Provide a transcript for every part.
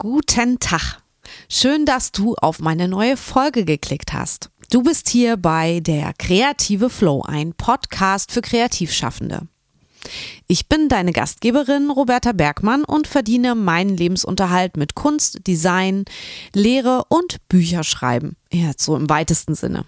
Guten Tag. Schön, dass du auf meine neue Folge geklickt hast. Du bist hier bei der Kreative Flow, ein Podcast für Kreativschaffende. Ich bin deine Gastgeberin Roberta Bergmann und verdiene meinen Lebensunterhalt mit Kunst, Design, Lehre und Bücherschreiben. Ja, so im weitesten Sinne.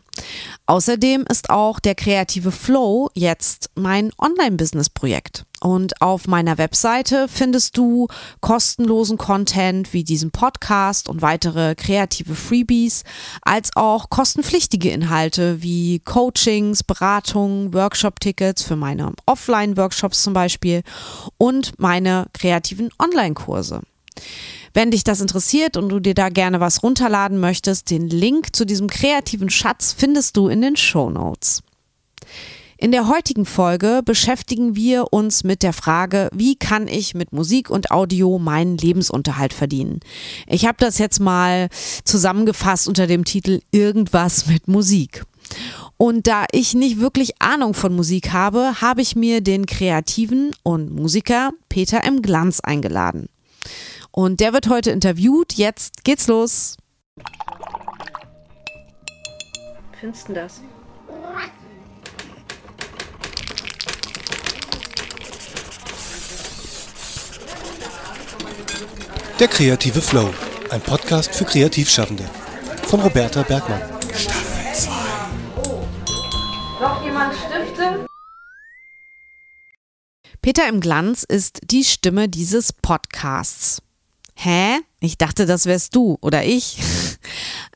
Außerdem ist auch der kreative Flow jetzt mein Online-Business-Projekt. Und auf meiner Webseite findest du kostenlosen Content wie diesen Podcast und weitere kreative Freebies, als auch kostenpflichtige Inhalte wie Coachings, Beratungen, Workshop-Tickets für meine Offline-Workshops zum Beispiel und meine kreativen Online-Kurse. Wenn dich das interessiert und du dir da gerne was runterladen möchtest, den Link zu diesem kreativen Schatz findest du in den Show Notes. In der heutigen Folge beschäftigen wir uns mit der Frage, wie kann ich mit Musik und Audio meinen Lebensunterhalt verdienen? Ich habe das jetzt mal zusammengefasst unter dem Titel Irgendwas mit Musik. Und da ich nicht wirklich Ahnung von Musik habe, habe ich mir den Kreativen und Musiker Peter M. Glanz eingeladen. Und der wird heute interviewt. Jetzt geht's los. Findest du das? Der kreative Flow, ein Podcast für Kreativschaffende. Von Roberta Bergmann. Staffel 2. Noch jemand Stifte? Peter im Glanz ist die Stimme dieses Podcasts. Hä? Ich dachte, das wärst du oder ich.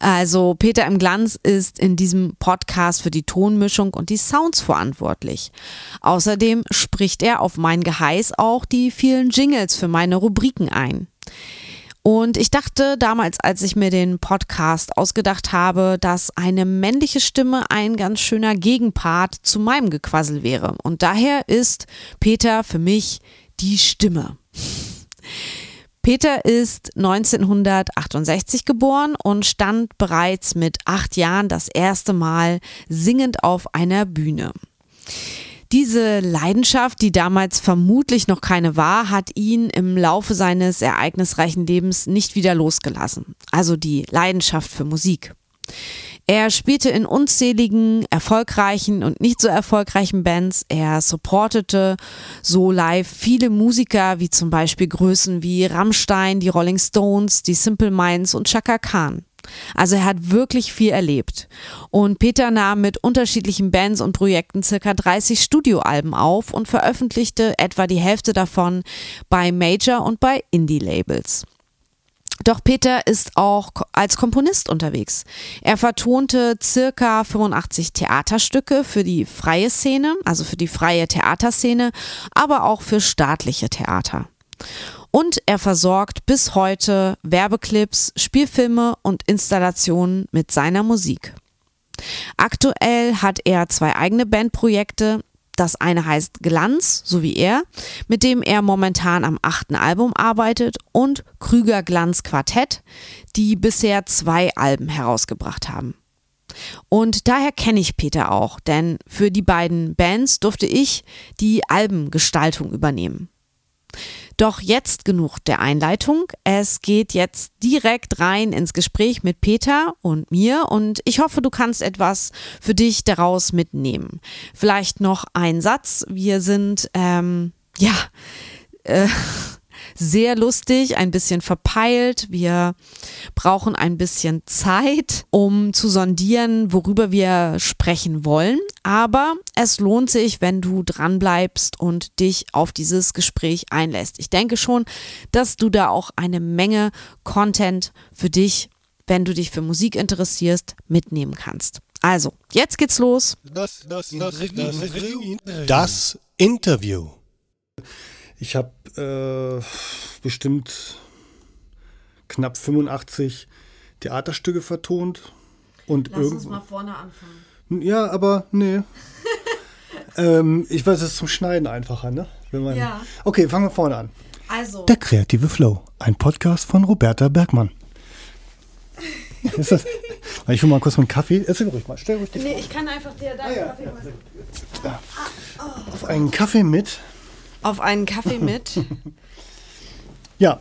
Also Peter im Glanz ist in diesem Podcast für die Tonmischung und die Sounds verantwortlich. Außerdem spricht er auf mein Geheiß auch die vielen Jingles für meine Rubriken ein. Und ich dachte damals, als ich mir den Podcast ausgedacht habe, dass eine männliche Stimme ein ganz schöner Gegenpart zu meinem Gequassel wäre. Und daher ist Peter für mich die Stimme. Peter ist 1968 geboren und stand bereits mit acht Jahren das erste Mal singend auf einer Bühne. Diese Leidenschaft, die damals vermutlich noch keine war, hat ihn im Laufe seines ereignisreichen Lebens nicht wieder losgelassen. Also die Leidenschaft für Musik. Er spielte in unzähligen erfolgreichen und nicht so erfolgreichen Bands. Er supportete so live viele Musiker, wie zum Beispiel Größen wie Rammstein, die Rolling Stones, die Simple Minds und Chaka Khan. Also er hat wirklich viel erlebt. Und Peter nahm mit unterschiedlichen Bands und Projekten circa 30 Studioalben auf und veröffentlichte etwa die Hälfte davon bei Major und bei Indie-Labels. Doch Peter ist auch als Komponist unterwegs. Er vertonte circa 85 Theaterstücke für die freie Szene, also für die freie Theaterszene, aber auch für staatliche Theater. Und er versorgt bis heute Werbeclips, Spielfilme und Installationen mit seiner Musik. Aktuell hat er zwei eigene Bandprojekte, das eine heißt Glanz, so wie er, mit dem er momentan am achten Album arbeitet, und Krüger Glanz Quartett, die bisher zwei Alben herausgebracht haben. Und daher kenne ich Peter auch, denn für die beiden Bands durfte ich die Albengestaltung übernehmen. Doch jetzt genug der Einleitung. Es geht jetzt direkt rein ins Gespräch mit Peter und mir und ich hoffe, du kannst etwas für dich daraus mitnehmen. Vielleicht noch ein Satz. Wir sind, ähm, ja, äh, sehr lustig, ein bisschen verpeilt. Wir brauchen ein bisschen Zeit, um zu sondieren, worüber wir sprechen wollen. Aber es lohnt sich, wenn du dranbleibst und dich auf dieses Gespräch einlässt. Ich denke schon, dass du da auch eine Menge Content für dich, wenn du dich für Musik interessierst, mitnehmen kannst. Also, jetzt geht's los. Das, das, das, das Interview. Ich habe äh, bestimmt knapp 85 Theaterstücke vertont. Und Lass uns mal vorne anfangen. Ja, aber nee. ähm, ich weiß, es ist zum Schneiden einfacher, ne? Man, ja. Okay, fangen wir vorne an. Also. Der kreative Flow, ein Podcast von Roberta Bergmann. ist das? Ich hole mal kurz meinen Kaffee. Erzähl ruhig mal. Stell ruhig die Nee, ich kann einfach dir da ah, ja. Kaffee. Ja. Auf einen Kaffee mit auf einen Kaffee mit. ja.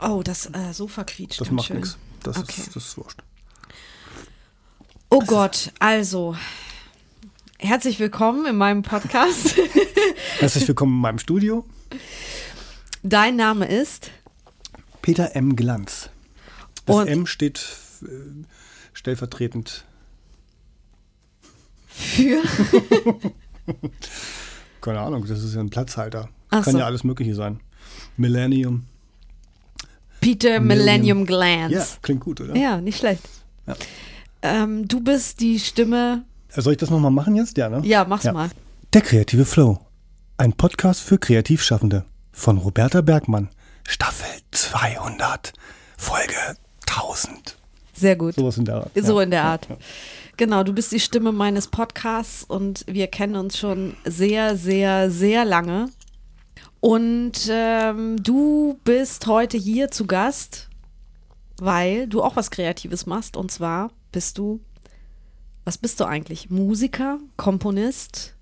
Oh, das äh, Sofa quietscht. Das macht nichts. Das, Okay. ist, das ist wurscht. Oh Gott, also. Herzlich willkommen in meinem Podcast. Herzlich willkommen in meinem Studio. Dein Name ist Peter M. Glanz. Das Und- M steht äh, stellvertretend, für. keine Ahnung, das ist ja ein Platzhalter. Ach Kann so. ja alles Mögliche sein. Millennium. Peter Millennium Glance. Ja, klingt gut, oder? Ja, nicht schlecht. Ja. Ähm, du bist die Stimme. Äh, Soll ich das nochmal machen jetzt? Ja, ne? Ja, mach's Ja. mal. Der kreative Flow. Ein Podcast für Kreativschaffende von Roberta Bergmann. Staffel 200. Folge 1000. Sehr gut. Sowas in der Art. So ja. in der Art. Genau, du bist die Stimme meines Podcasts und wir kennen uns schon sehr, sehr, sehr lange. Und ähm, du bist heute hier zu Gast, weil du auch was Kreatives machst. Und zwar bist du, was bist du eigentlich? Musiker, Komponist?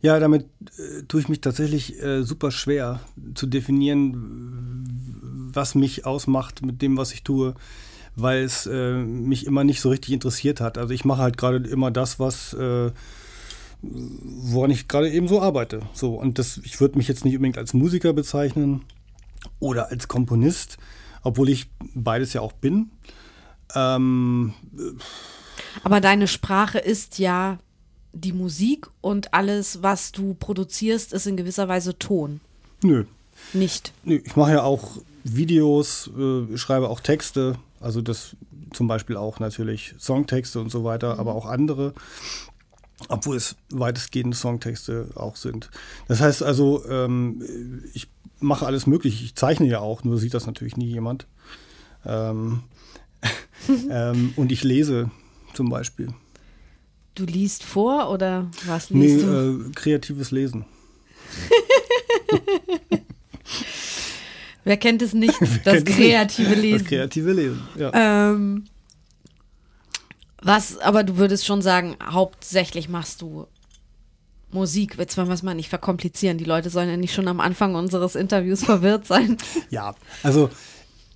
Ja, damit äh, tue ich mich tatsächlich äh, super schwer zu definieren, was mich ausmacht mit dem, was ich tue, weil es äh, mich immer nicht so richtig interessiert hat. Also ich mache halt gerade immer das, was äh, woran ich gerade eben so arbeite. So und das, ich würde mich jetzt nicht unbedingt als Musiker bezeichnen oder als Komponist, obwohl ich beides ja auch bin. Ähm, Aber deine Sprache ist ja die Musik und alles, was du produzierst, ist in gewisser Weise Ton. nö, Nicht. Nö, Ich mache ja auch Videos, äh, schreibe auch Texte, also das zum Beispiel auch natürlich Songtexte und so weiter, aber auch andere, obwohl es weitestgehend Songtexte auch sind. Das heißt also, ähm, ich mache alles möglich. Ich zeichne ja auch, nur sieht das natürlich nie jemand. Ähm, ähm, und ich lese zum Beispiel. Du liest vor oder was Nee, liest du? äh, kreatives Lesen. Wer kennt es nicht? Das kreative Das Lesen. kreative Lesen, ja. ähm, was, aber du würdest schon sagen, hauptsächlich machst du Musik. Jetzt wollen wir es mal nicht verkomplizieren. Die Leute sollen ja nicht schon am Anfang unseres Interviews verwirrt sein. Ja, also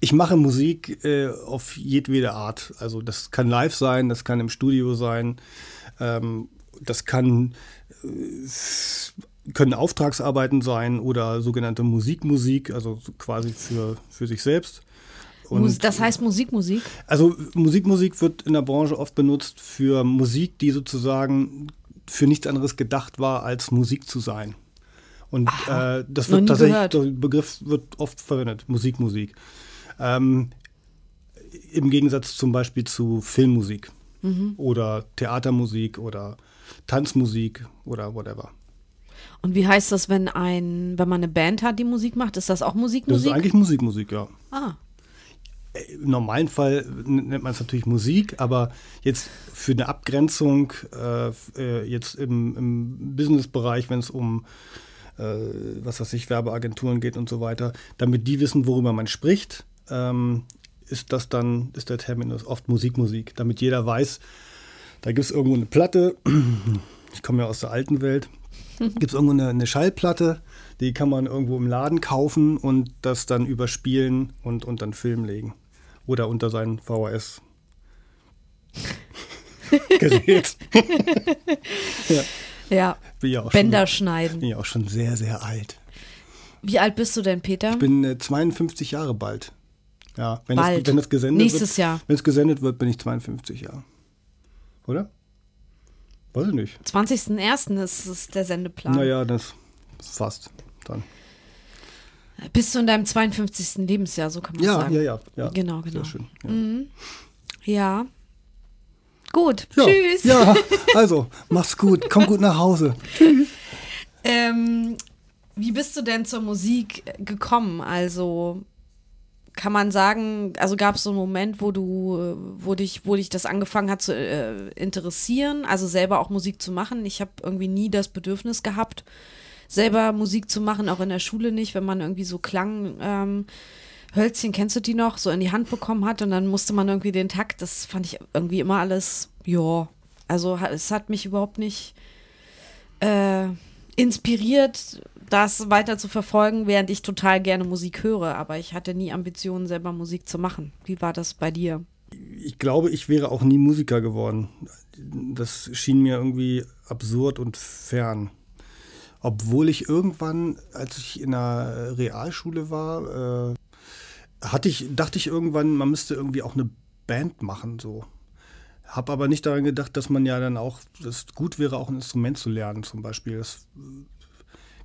ich mache Musik äh, auf jedwede Art. Also das kann live sein, das kann im Studio sein, ähm, das kann äh, können Auftragsarbeiten sein oder sogenannte Musikmusik, also so quasi für, für sich selbst. Mus- das heißt Musik, Musik. Also Musikmusik wird in der Branche oft benutzt für Musik, die sozusagen für nichts anderes gedacht war, als Musik zu sein. Und äh, das wird tatsächlich, gehört. der Begriff wird oft verwendet, Musikmusik. Ähm, Im Gegensatz zum Beispiel zu Filmmusik Mhm. oder Theatermusik oder Tanzmusik oder whatever. Und wie heißt das, wenn ein, wenn man eine Band hat, die Musik macht? Ist das auch Musik, Das Musik? ist eigentlich Musikmusik, ja. ah, Im normalen Fall nennt man es natürlich Musik, aber jetzt für eine Abgrenzung, äh, äh, jetzt im, im Businessbereich, wenn es um äh, was weiß ich, Werbeagenturen geht und so weiter, damit die wissen, worüber man spricht, ähm, ist das dann, ist der Terminus oft Musikmusik, damit jeder weiß, da gibt es irgendwo eine Platte, ich komme ja aus der alten Welt, gibt es irgendwo eine, eine Schallplatte, die kann man irgendwo im Laden kaufen und das dann überspielen und unter einen Film legen. Oder unter sein VHS. Gerät. ja. Ja auch Bänder schon, schneiden. bin ja auch schon sehr, sehr alt. Wie alt bist du denn, Peter? Ich bin äh, 52 Jahre bald. Ja, wenn, Bald. Das, wenn das gesendet Nächstes wird. Jahr. Wenn es gesendet wird, bin ich 52 Jahre. Oder? Weiß ich nicht. 20.01. ist, ist der Sendeplan. Naja, das ist fast dann. Bist du in deinem 52. Lebensjahr, so kann man Ja, sagen. ja, ja, ja. Genau, genau. Sehr schön. Ja. Ja. Gut. Ja, Tschüss. Ja, also, mach's gut. Komm gut nach Hause. Ähm, wie bist du denn zur Musik gekommen? Also kann man sagen, also gab es so einen Moment, wo du, wo dich, wo dich das angefangen hat zu äh, interessieren, also selber auch Musik zu machen? Ich habe irgendwie nie das Bedürfnis gehabt, selber Musik zu machen, auch in der Schule nicht, wenn man irgendwie so Klang. Ähm, Hölzchen, kennst du die noch, so in die Hand bekommen hat und dann musste man irgendwie den Takt, das fand ich irgendwie immer alles, ja, also es hat mich überhaupt nicht äh, inspiriert, das weiter zu verfolgen, während ich total gerne Musik höre. Aber ich hatte nie Ambitionen, selber Musik zu machen. Wie war das bei dir? Ich glaube, ich wäre auch nie Musiker geworden. Das schien mir irgendwie absurd und fern. Obwohl ich irgendwann, als ich in der Realschule war, äh, hatte ich, dachte ich irgendwann, man müsste irgendwie auch eine Band machen, so. Hab aber nicht daran gedacht, dass man ja dann auch, das gut wäre, auch ein Instrument zu lernen, zum Beispiel. Das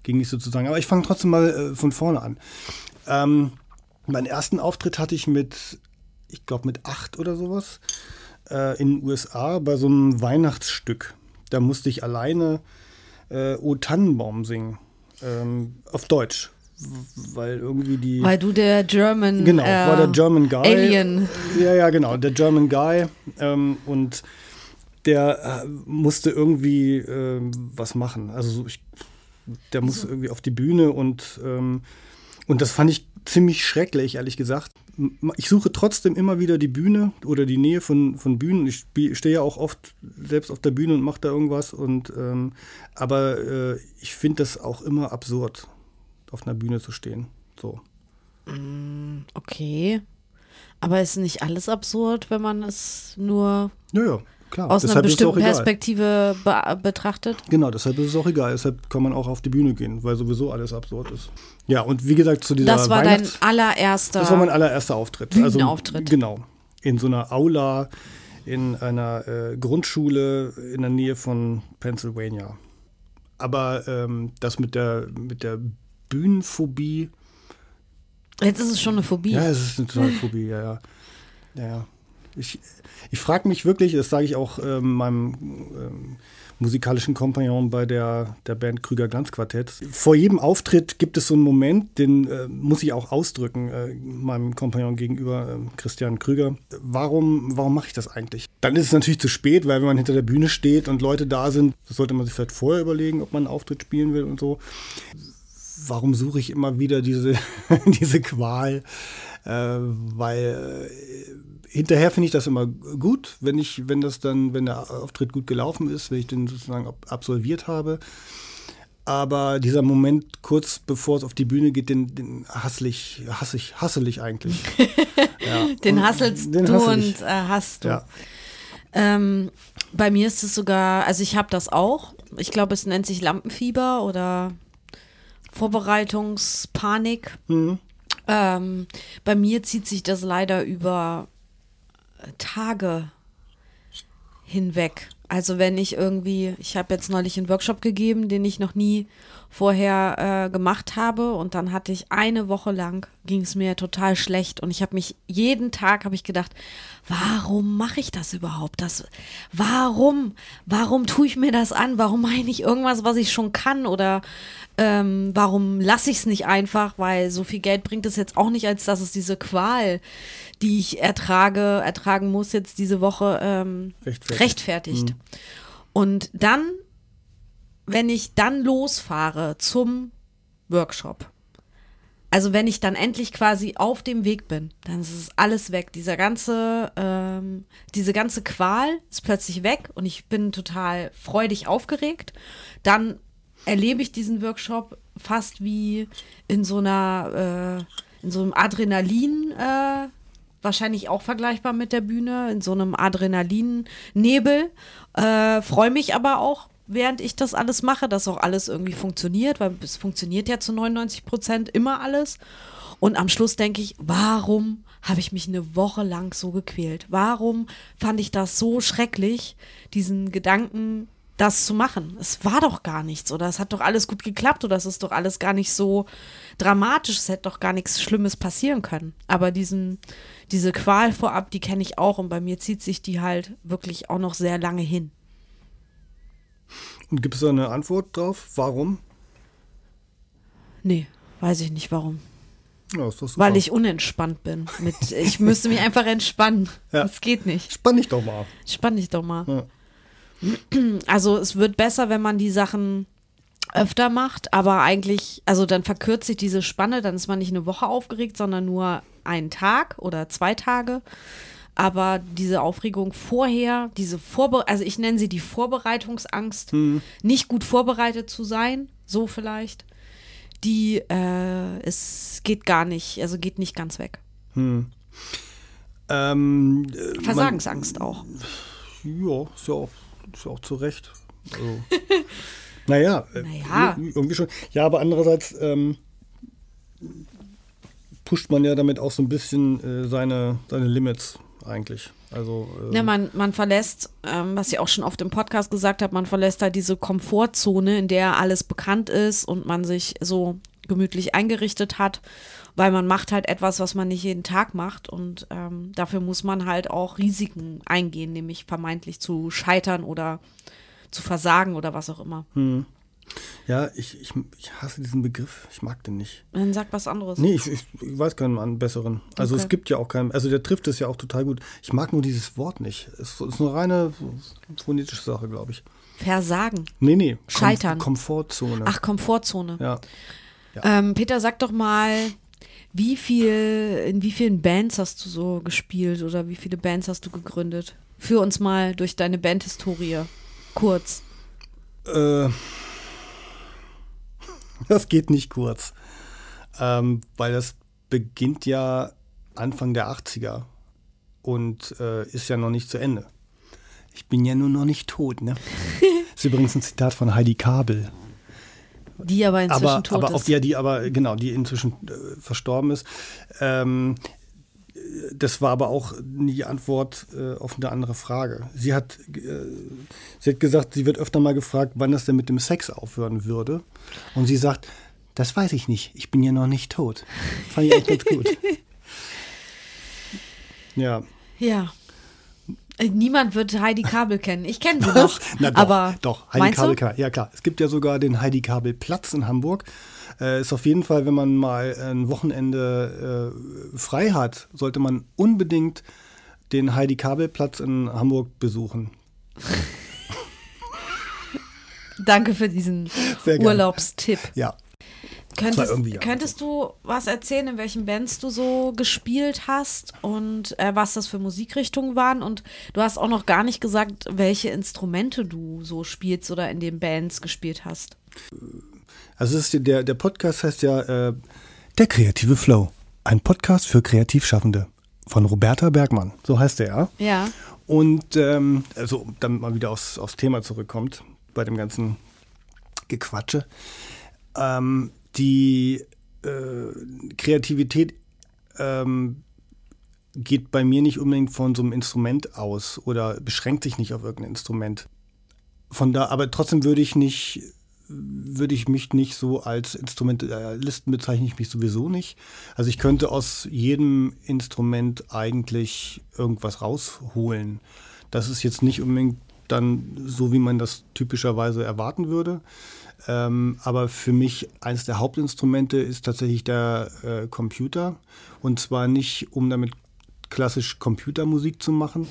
ging nicht sozusagen. Aber ich fange trotzdem mal äh, von vorne an. Ähm, meinen ersten Auftritt hatte ich mit, ich glaube, mit acht oder sowas äh, in den USA bei so einem Weihnachtsstück. Da musste ich alleine äh, O Tannenbaum singen. Ähm, auf Deutsch weil irgendwie die. Weil du der German. Genau, äh, war der German Guy. Alien. Ja, ja, genau, der German Guy. Ähm, und der äh, musste irgendwie äh, was machen. Also ich, der muss irgendwie auf die Bühne und, ähm, und das fand ich ziemlich schrecklich, ehrlich gesagt. Ich suche trotzdem immer wieder die Bühne oder die Nähe von, von Bühnen. Ich stehe ja auch oft selbst auf der Bühne und mache da irgendwas. Und, ähm, aber äh, ich finde das auch immer absurd auf einer Bühne zu stehen. So. Mm, okay. Aber ist nicht alles absurd, wenn man es nur ja, ja, klar. aus einer bestimmten Perspektive be betrachtet? Genau, deshalb ist es auch egal. Deshalb kann man auch auf die Bühne gehen, weil sowieso alles absurd ist. Ja, und wie gesagt, zu dieser Das war dein allererster Das war mein allererster Auftritt. Bühnenauftritt. Also, genau. In so einer Aula in einer äh, Grundschule in der Nähe von Pennsylvania. Aber ähm, das mit der, mit der Bühnenphobie. Jetzt ist es schon eine Phobie. Ja, es ist eine totale Phobie, ja, ja. ja, ja. Ich, ich frage mich wirklich, das sage ich auch ähm, meinem ähm, musikalischen Kompagnon bei der, der Band Krüger Glanzquartett. Vor jedem Auftritt gibt es so einen Moment, den äh, muss ich auch ausdrücken, äh, meinem Kompagnon gegenüber, äh, Christian Krüger. Warum, warum mache ich das eigentlich? Dann ist es natürlich zu spät, weil wenn man hinter der Bühne steht und Leute da sind, sollte man sich vielleicht vorher überlegen, ob man einen Auftritt spielen will und so warum suche ich immer wieder diese, diese Qual? Äh, weil äh, hinterher finde ich das immer gut, wenn ich, wenn das dann, wenn der Auftritt gut gelaufen ist, wenn ich den sozusagen absolviert habe. Aber dieser Moment kurz bevor es auf die Bühne geht, den, den hasslich, hassig, hasselig eigentlich. ja. Den hasselst den du und äh, hast du. Ja. Ähm, bei mir ist es sogar, also ich habe das auch. Ich glaube, es nennt sich Lampenfieber oder Vorbereitungspanik. Mhm. Ähm, bei mir zieht sich das leider über Tage hinweg. Also wenn ich irgendwie, ich habe jetzt neulich einen Workshop gegeben, den ich noch nie vorher äh, gemacht habe und dann hatte ich eine Woche lang, ging es mir total schlecht und ich habe mich jeden Tag, habe ich gedacht, warum mache ich das überhaupt? Das, warum? Warum tue ich mir das an? Warum meine ich irgendwas, was ich schon kann oder ähm, warum lasse ich es nicht einfach? Weil so viel Geld bringt es jetzt auch nicht, als dass es diese Qual, die ich ertrage, ertragen muss, jetzt diese Woche ähm, rechtfertigt. rechtfertigt. Mhm. Und dann wenn ich dann losfahre zum Workshop, also wenn ich dann endlich quasi auf dem Weg bin, dann ist es alles weg. Dieser ganze, ähm, diese ganze Qual ist plötzlich weg und ich bin total freudig aufgeregt. Dann erlebe ich diesen Workshop fast wie in so einer, äh, in so einem Adrenalin, äh, wahrscheinlich auch vergleichbar mit der Bühne, in so einem Adrenalin-Nebel. Äh, Freue mich aber auch während ich das alles mache, dass auch alles irgendwie funktioniert, weil es funktioniert ja zu 99 Prozent immer alles. Und am Schluss denke ich, warum habe ich mich eine Woche lang so gequält? Warum fand ich das so schrecklich, diesen Gedanken, das zu machen? Es war doch gar nichts oder es hat doch alles gut geklappt oder es ist doch alles gar nicht so dramatisch, es hätte doch gar nichts Schlimmes passieren können. Aber diesen, diese Qual vorab, die kenne ich auch und bei mir zieht sich die halt wirklich auch noch sehr lange hin. Und gibt es da eine Antwort drauf? Warum? Nee, weiß ich nicht warum. Ja. Weil ich unentspannt bin. Mit, ich müsste mich einfach entspannen. Ja. Das geht nicht. Spann dich doch mal. Spann dich doch mal. Ja. Also es wird besser, wenn man die Sachen öfter macht, aber eigentlich, also dann verkürzt sich diese Spanne, dann ist man nicht eine Woche aufgeregt, sondern nur einen Tag oder zwei Tage. Aber diese Aufregung vorher, diese Vorbe also ich nenne sie die Vorbereitungsangst, hm. nicht gut vorbereitet zu sein, so vielleicht, die äh, es geht gar nicht, also geht nicht ganz weg. Hm. Ähm, äh, Versagensangst auch. Ja, ist ja auch, ist ja auch zu Recht. Also, naja, äh, Naja. irgendwie schon. Ja, aber andererseits ähm, pusht man ja damit auch so ein bisschen äh, seine, seine Limits eigentlich. Also, äh, Ja, man, man verlässt, ähm, was ich auch schon oft im Podcast gesagt habe, man verlässt halt diese Komfortzone, in der alles bekannt ist und man sich so gemütlich eingerichtet hat, weil man macht halt etwas, was man nicht jeden Tag macht und ähm, dafür muss man halt auch Risiken eingehen, nämlich vermeintlich zu scheitern oder zu versagen oder was auch immer. Ja, ich, ich, ich hasse diesen Begriff. Ich mag den nicht. Dann sag was anderes. Nee, ich, ich, ich weiß keinen einen besseren. Also Okay. es gibt ja auch keinen, also der trifft es ja auch total gut. Ich mag nur dieses Wort nicht. Es ist eine reine phonetische Sache, glaube ich. Versagen. Nee, nee. Kom Scheitern. Komfortzone. Ach, Komfortzone. Ja. Ähm, Peter, sag doch mal, wie viel, in wie vielen Bands hast du so gespielt oder wie viele Bands hast du gegründet? Führ uns mal durch deine Bandhistorie. Kurz. Äh, das geht nicht kurz. Ähm, weil das beginnt ja Anfang der 80er und äh, ist ja noch nicht zu Ende. Ich bin ja nur noch nicht tot, ne? ist übrigens ein Zitat von Heidi Kabel. Die aber inzwischen aber, tot aber ist. auf die, die aber genau, die inzwischen äh, verstorben ist. Ähm, das war aber auch die Antwort äh, auf eine andere Frage. Sie hat, äh, sie hat gesagt, sie wird öfter mal gefragt, wann das denn mit dem Sex aufhören würde. Und sie sagt, das weiß ich nicht. Ich bin ja noch nicht tot. Fand ich echt ganz gut. Ja. ja. Äh, Niemand wird Heidi Kabel kennen. Ich kenne sie noch. Na doch, aber doch, Heidi Kabel du? kann. Ja klar, es gibt ja sogar den Heidi Kabel Platz in Hamburg. Äh, ist auf jeden Fall, wenn man mal ein Wochenende äh, frei hat, sollte man unbedingt den Heidi Kabel Platz in Hamburg besuchen. Danke für diesen. Urlaubstipp. Ja. Könntest, könntest du was erzählen, in welchen Bands du so gespielt hast und äh, was das für Musikrichtungen waren? Und du hast auch noch gar nicht gesagt, welche Instrumente du so spielst oder in den Bands gespielt hast. Also ist der, der Podcast heißt ja äh, Der kreative Flow. Ein Podcast für Kreativschaffende von Roberta Bergmann. So heißt er, ja. Ja. Und ähm, also, damit man wieder aufs, aufs Thema zurückkommt, bei dem ganzen Gequatsche. Ähm, die äh, Kreativität ähm, geht bei mir nicht unbedingt von so einem Instrument aus oder beschränkt sich nicht auf irgendein Instrument. Von da, aber trotzdem würde ich nicht, würde ich mich nicht so als Instrumentalisten bezeichne ich mich sowieso nicht. Also ich könnte aus jedem Instrument eigentlich irgendwas rausholen. Das ist jetzt nicht unbedingt dann so, wie man das typischerweise erwarten würde. Ähm, aber für mich eines der Hauptinstrumente ist tatsächlich der äh, Computer. Und zwar nicht, um damit klassisch Computermusik zu machen,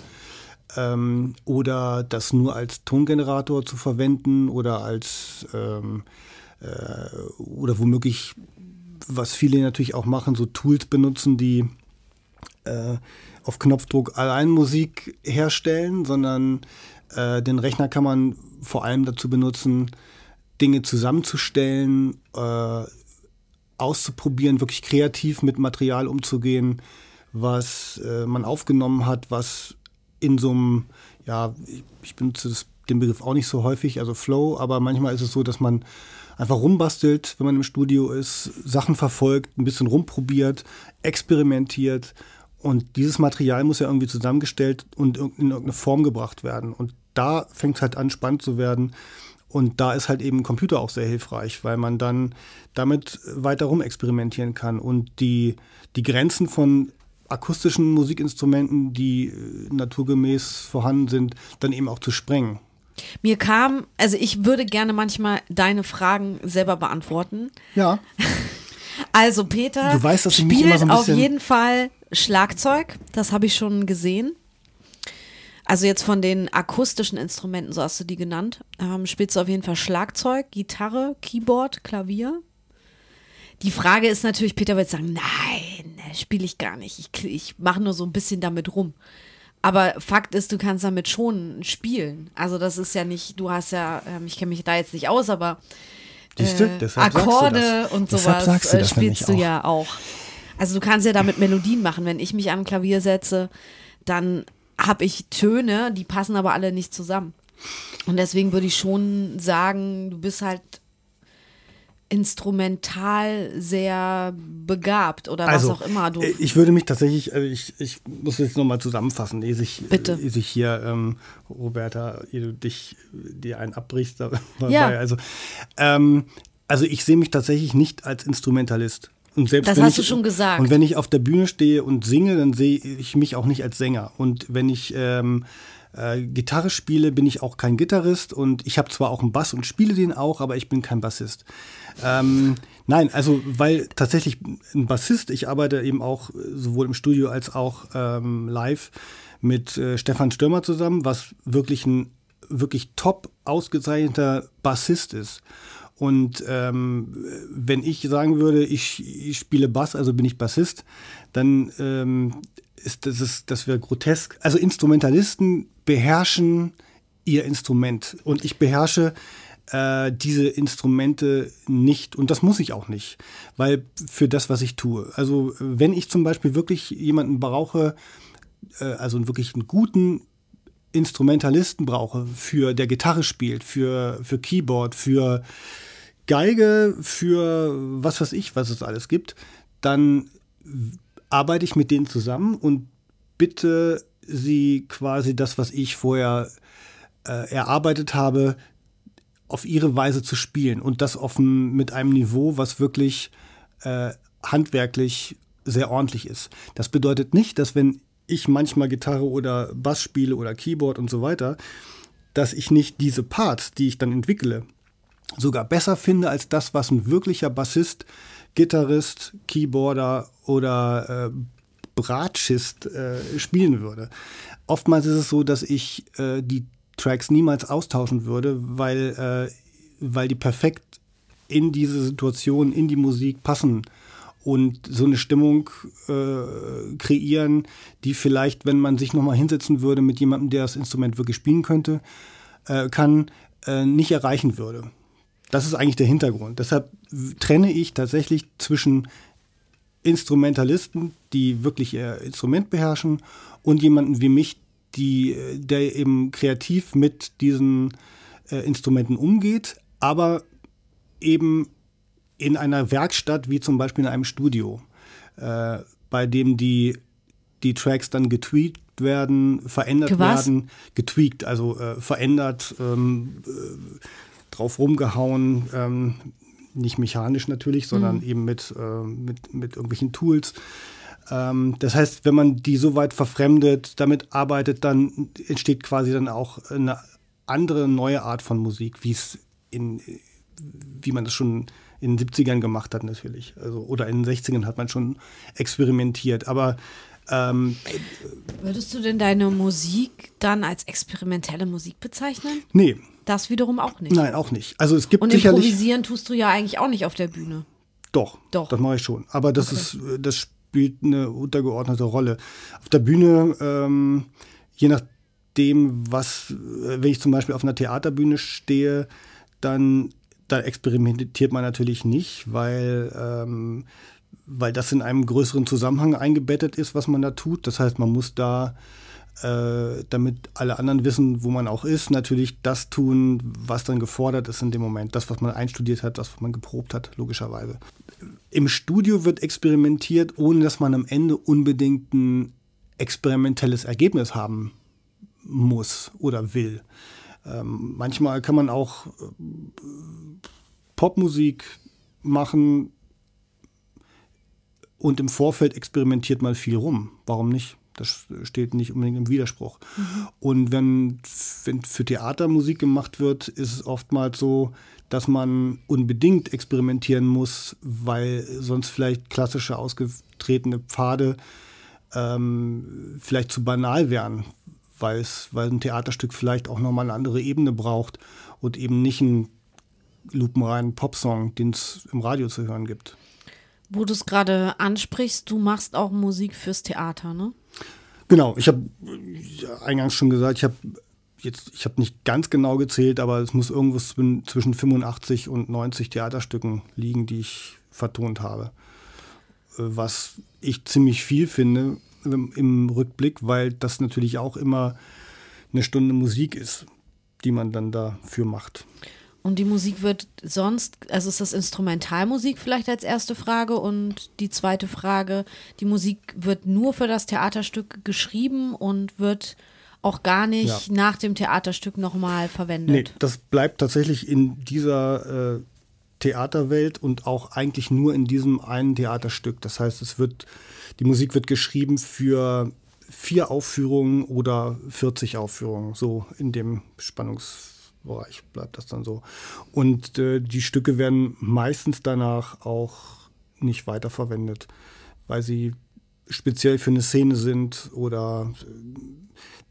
ähm, oder das nur als Tongenerator zu verwenden oder als ähm, äh, oder womöglich, was viele natürlich auch machen, so Tools benutzen, die äh, auf Knopfdruck allein Musik herstellen, sondern äh, den Rechner kann man vor allem dazu benutzen, Dinge zusammenzustellen, äh, auszuprobieren, wirklich kreativ mit Material umzugehen, was äh, man aufgenommen hat, was in so einem, ja, ich, ich benutze das, den Begriff auch nicht so häufig, also Flow, aber manchmal ist es so, dass man einfach rumbastelt, wenn man im Studio ist, Sachen verfolgt, ein bisschen rumprobiert, experimentiert und dieses Material muss ja irgendwie zusammengestellt und in irgendeine Form gebracht werden. Und da fängt es halt an, spannend zu werden. Und da ist halt eben Computer auch sehr hilfreich, weil man dann damit weiter rum experimentieren kann und die, die Grenzen von akustischen Musikinstrumenten, die äh, naturgemäß vorhanden sind, dann eben auch zu sprengen. Mir kam, also ich würde gerne manchmal deine Fragen selber beantworten. Ja. Also Peter Du weißt, dass ich mich spielt immer so ein auf jeden Fall Schlagzeug, das habe ich schon gesehen. Also jetzt von den akustischen Instrumenten, so hast du die genannt, ähm, spielst du auf jeden Fall Schlagzeug, Gitarre, Keyboard, Klavier. Die Frage ist natürlich, Peter wird sagen, nein, spiele ich gar nicht. Ich, ich mache nur so ein bisschen damit rum. Aber Fakt ist, du kannst damit schon spielen. Also das ist ja nicht, du hast ja, ähm, ich kenne mich da jetzt nicht aus, aber äh, Akkorde und sowas äh, spielst du ja auch. Also du kannst ja damit Melodien machen. Wenn ich mich am Klavier setze, dann habe ich Töne, die passen aber alle nicht zusammen. Und deswegen würde ich schon sagen, du bist halt instrumental sehr begabt oder also, was auch immer du. Ich würde mich tatsächlich, also ich, ich muss jetzt nochmal zusammenfassen, ehe sich, Bitte. Ehe sich hier, ähm, Roberta, ehe du dich dir einen abbrichst dabei. Ja. Also, ähm, also ich sehe mich tatsächlich nicht als Instrumentalist. Und selbst das hast ich, du schon gesagt. Und wenn ich auf der Bühne stehe und singe, dann sehe ich mich auch nicht als Sänger. Und wenn ich ähm, äh, Gitarre spiele, bin ich auch kein Gitarrist und ich habe zwar auch einen Bass und spiele den auch, aber ich bin kein Bassist. Ähm, nein, also weil tatsächlich ein Bassist, ich arbeite eben auch sowohl im Studio als auch ähm, live mit äh, Stefan Stürmer zusammen, was wirklich ein wirklich top ausgezeichneter Bassist ist. Und ähm, wenn ich sagen würde, ich, ich, spiele Bass, also bin ich Bassist, dann ähm, ist das, ist, das wäre grotesk. Also Instrumentalisten beherrschen ihr Instrument und ich beherrsche äh, diese Instrumente nicht und das muss ich auch nicht, weil für das, was ich tue. Also wenn ich zum Beispiel wirklich jemanden brauche, äh, also wirklich einen guten Instrumentalisten brauche, für der Gitarre spielt, für, für Keyboard, für Geige, für was weiß ich, was es alles gibt, dann arbeite ich mit denen zusammen und bitte sie quasi das, was ich vorher äh, erarbeitet habe, auf ihre Weise zu spielen und das offen mit einem Niveau, was wirklich äh, handwerklich sehr ordentlich ist. Das bedeutet nicht, dass wenn ich manchmal Gitarre oder Bass spiele oder Keyboard und so weiter, dass ich nicht diese Parts, die ich dann entwickle, sogar besser finde als das, was ein wirklicher Bassist, Gitarrist, Keyboarder oder äh, Bratschist äh, spielen würde. Oftmals ist es so, dass ich äh, die Tracks niemals austauschen würde, weil, äh, weil die perfekt in diese Situation, in die Musik passen und so eine Stimmung äh, kreieren, die vielleicht, wenn man sich nochmal hinsetzen würde mit jemandem, der das Instrument wirklich spielen könnte, äh, kann, äh, nicht erreichen würde. Das ist eigentlich der Hintergrund. Deshalb trenne ich tatsächlich zwischen Instrumentalisten, die wirklich ihr Instrument beherrschen, und jemanden wie mich, die, der eben kreativ mit diesen äh, Instrumenten umgeht, aber eben in einer Werkstatt wie zum Beispiel in einem Studio, äh, bei dem die, die Tracks dann getweakt werden, verändert Was? werden, getweakt, also äh, verändert, ähm, äh, drauf rumgehauen, ähm, nicht mechanisch natürlich, sondern mhm. eben mit, äh, mit, mit irgendwelchen Tools. Ähm, das heißt, wenn man die so weit verfremdet, damit arbeitet, dann entsteht quasi dann auch eine andere, neue Art von Musik, wie es in, wie man das schon in den 70ern gemacht hat natürlich. Also, oder in den 60ern hat man schon experimentiert. Aber ähm, Würdest du denn deine Musik dann als experimentelle Musik bezeichnen? Nee. Das wiederum auch nicht. Nein, auch nicht. Also es gibt Und sicherlich. Improvisieren tust du ja eigentlich auch nicht auf der Bühne. Doch. Doch. Das mache ich schon. Aber das okay. ist, das spielt eine untergeordnete Rolle. Auf der Bühne, ähm, je nachdem, was, wenn ich zum Beispiel auf einer Theaterbühne stehe, dann da experimentiert man natürlich nicht, weil ähm, weil das in einem größeren Zusammenhang eingebettet ist, was man da tut. Das heißt, man muss da, äh, damit alle anderen wissen, wo man auch ist, natürlich das tun, was dann gefordert ist in dem Moment. Das, was man einstudiert hat, das, was man geprobt hat, logischerweise. Im Studio wird experimentiert, ohne dass man am Ende unbedingt ein experimentelles Ergebnis haben muss oder will. Ähm, manchmal kann man auch äh, Popmusik machen, und im Vorfeld experimentiert man viel rum. Warum nicht? Das steht nicht unbedingt im Widerspruch. Mhm. Und wenn, wenn für Theatermusik gemacht wird, ist es oftmals so, dass man unbedingt experimentieren muss, weil sonst vielleicht klassische ausgetretene Pfade ähm, vielleicht zu banal wären, weil weil ein Theaterstück vielleicht auch nochmal eine andere Ebene braucht und eben nicht einen lupenreinen Popsong, den es im Radio zu hören gibt. Wo du es gerade ansprichst, du machst auch Musik fürs Theater, ne? Genau, ich habe eingangs schon gesagt, ich habe jetzt, ich habe nicht ganz genau gezählt, aber es muss irgendwas zwischen 85 und 90 Theaterstücken liegen, die ich vertont habe. Äh, was ich ziemlich viel finde im Rückblick, weil das natürlich auch immer eine Stunde Musik ist, die man dann dafür macht. Und die Musik wird sonst, also ist das Instrumentalmusik vielleicht als erste Frage und die zweite Frage, die Musik wird nur für das Theaterstück geschrieben und wird auch gar nicht ja. nach dem Theaterstück nochmal verwendet. Nee, das bleibt tatsächlich in dieser äh, Theaterwelt und auch eigentlich nur in diesem einen Theaterstück. Das heißt, es wird, die Musik wird geschrieben für vier Aufführungen oder 40 Aufführungen, so in dem Spannungsbereich bleibt das dann so. Und äh, die Stücke werden meistens danach auch nicht weiterverwendet, weil sie speziell für eine Szene sind oder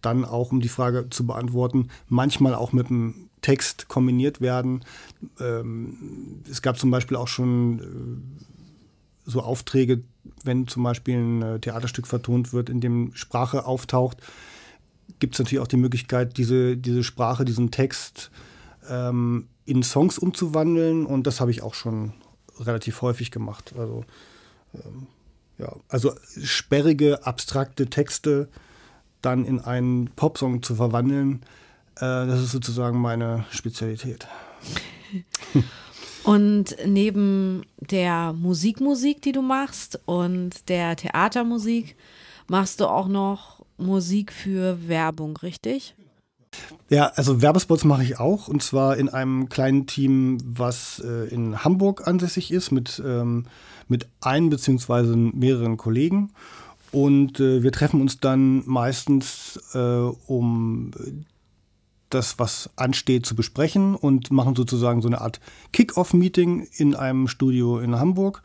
dann auch, um die Frage zu beantworten, manchmal auch mit dem Text kombiniert werden. Ähm, es gab zum Beispiel auch schon äh, so Aufträge, wenn zum Beispiel ein äh, Theaterstück vertont wird, in dem Sprache auftaucht, gibt es natürlich auch die Möglichkeit, diese, diese Sprache, diesen Text ähm, in Songs umzuwandeln. Und das habe ich auch schon relativ häufig gemacht. Also, ähm, ja, also sperrige, abstrakte Texte dann in einen Popsong zu verwandeln, äh, das ist sozusagen meine Spezialität. Und neben der Musikmusik, die du machst und der Theatermusik, machst du auch noch Musik für Werbung, richtig? Ja, also Werbespots mache ich auch und zwar in einem kleinen Team, was äh, in Hamburg ansässig ist, mit, ähm, mit ein bzw. mehreren Kollegen. Und äh, wir treffen uns dann meistens, äh, um das, was ansteht, zu besprechen und machen sozusagen so eine Art Kick-Off-Meeting in einem Studio in Hamburg.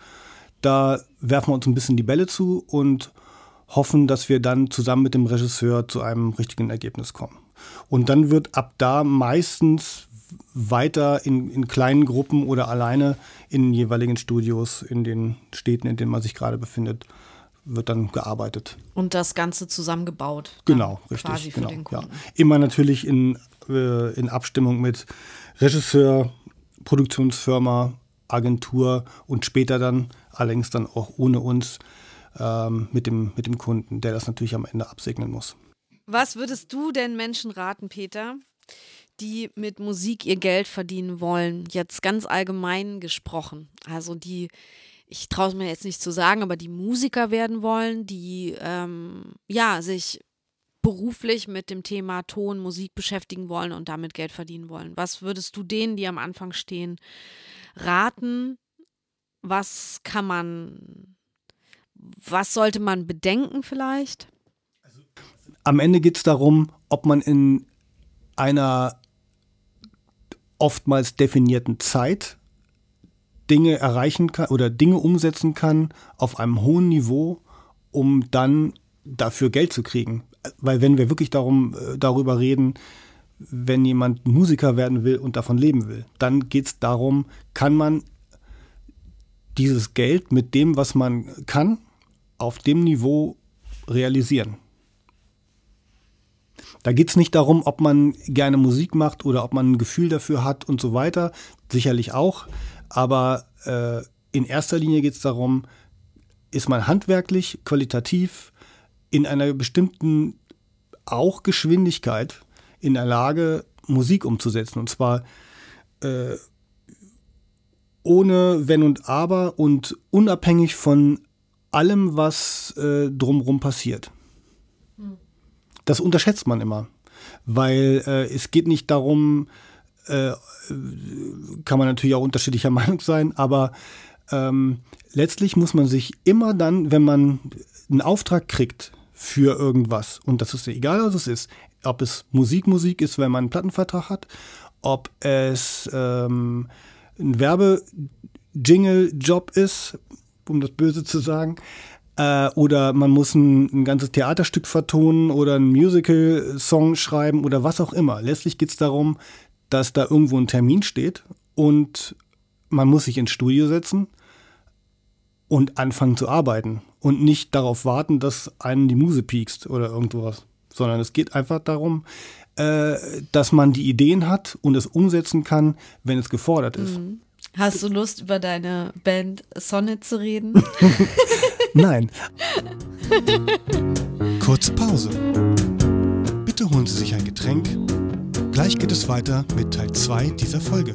Da werfen wir uns ein bisschen die Bälle zu und hoffen, dass wir dann zusammen mit dem Regisseur zu einem richtigen Ergebnis kommen. Und dann wird ab da meistens weiter in, in kleinen Gruppen oder alleine in jeweiligen Studios in den Städten, in denen man sich gerade befindet, wird dann gearbeitet. Und das Ganze zusammengebaut. Genau, richtig. genau, ja. Immer natürlich in, äh, in Abstimmung mit Regisseur, Produktionsfirma, Agentur und später dann, allerdings dann auch ohne uns, ähm, mit, dem, mit dem Kunden, der das natürlich am Ende absegnen muss. Was würdest du denn Menschen raten, Peter, die mit Musik ihr Geld verdienen wollen? Jetzt ganz allgemein gesprochen. Also die ich traue es mir jetzt nicht zu sagen, aber die Musiker werden wollen, die ähm, ja sich beruflich mit dem Thema Ton, Musik beschäftigen wollen und damit Geld verdienen wollen. Was würdest du denen, die am Anfang stehen, raten? Was kann man, was sollte man bedenken vielleicht? Am Ende geht es darum, ob man in einer oftmals definierten Zeit Dinge erreichen kann oder Dinge umsetzen kann auf einem hohen Niveau, um dann dafür Geld zu kriegen. Weil wenn wir wirklich darum, äh, darüber reden, wenn jemand Musiker werden will und davon leben will, dann geht es darum, kann man dieses Geld mit dem, was man kann, auf dem Niveau realisieren. Da geht es nicht darum, ob man gerne Musik macht oder ob man ein Gefühl dafür hat und so weiter. Sicherlich auch. Aber äh, in erster Linie geht es darum, ist man handwerklich, qualitativ in einer bestimmten auch Geschwindigkeit in der Lage, Musik umzusetzen. Und zwar äh, ohne Wenn und Aber und unabhängig von allem, was äh, drumherum passiert. Hm. Das unterschätzt man immer, weil äh, es geht nicht darum, äh, kann man natürlich auch unterschiedlicher Meinung sein, aber ähm, letztlich muss man sich immer dann, wenn man einen Auftrag kriegt für irgendwas, und das ist egal, was es ist, ob es Musikmusik ist, wenn man einen Plattenvertrag hat, ob es ähm, ein Werbe-Jingle-Job ist, um das Böse zu sagen, äh, oder man muss ein, ein, ganzes Theaterstück vertonen oder einen Musical-Song schreiben oder was auch immer. Letztlich geht es darum, dass da irgendwo ein Termin steht und man muss sich ins Studio setzen und anfangen zu arbeiten und nicht darauf warten, dass einen die Muse piekst oder irgendwas, sondern es geht einfach darum, äh, dass man die Ideen hat und es umsetzen kann, wenn es gefordert ist. Mhm. Hast du Lust, über deine Band Sonnet zu reden? Nein. Kurze Pause. Bitte holen Sie sich ein Getränk. Gleich geht es weiter mit Teil 2 dieser Folge.